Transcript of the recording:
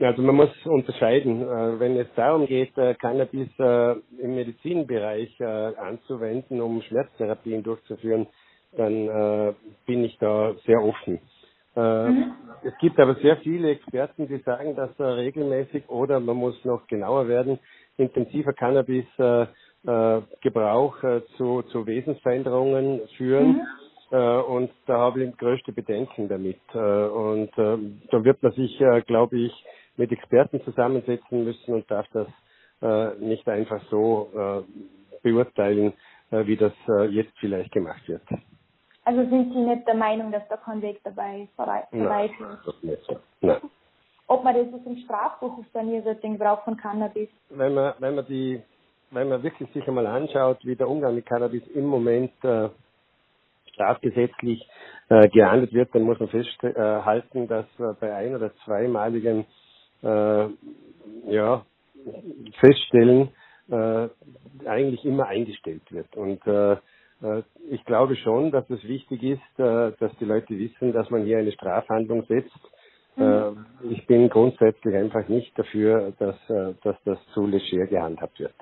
Also man muss unterscheiden, äh, wenn es darum geht, äh, Cannabis äh, im Medizinbereich anzuwenden, um Schmerztherapien durchzuführen, dann bin ich da sehr offen. Mhm. Es gibt aber sehr viele Experten, die sagen, dass regelmäßig oder man muss noch genauer werden, intensiver Cannabis-Gebrauch zu, zu Wesensveränderungen führen. Mhm und da habe ich größte Bedenken damit. Und da wird man sich, glaube ich, mit Experten zusammensetzen müssen und darf das nicht einfach so beurteilen, wie das jetzt vielleicht gemacht wird. Also sind Sie nicht der Meinung, dass da kein Weg dabei bereit ist? So. Nein. Ob man das im Strafbuch saniert, den Gebrauch von Cannabis? Wenn man, wenn man die, wenn man wirklich sich einmal anschaut, wie der Umgang mit Cannabis im Moment äh, strafgesetzlich äh, geahndet wird, dann muss man festhalten, dass äh, bei ein- oder zweimaligen äh, ja, Feststellen äh, eigentlich immer eingestellt wird. Und äh, äh, ich glaube schon, dass es wichtig ist, äh, dass die Leute wissen, dass man hier eine Strafhandlung setzt. Mhm. Äh, ich bin grundsätzlich einfach nicht dafür, dass, äh, dass das zu leger gehandhabt wird.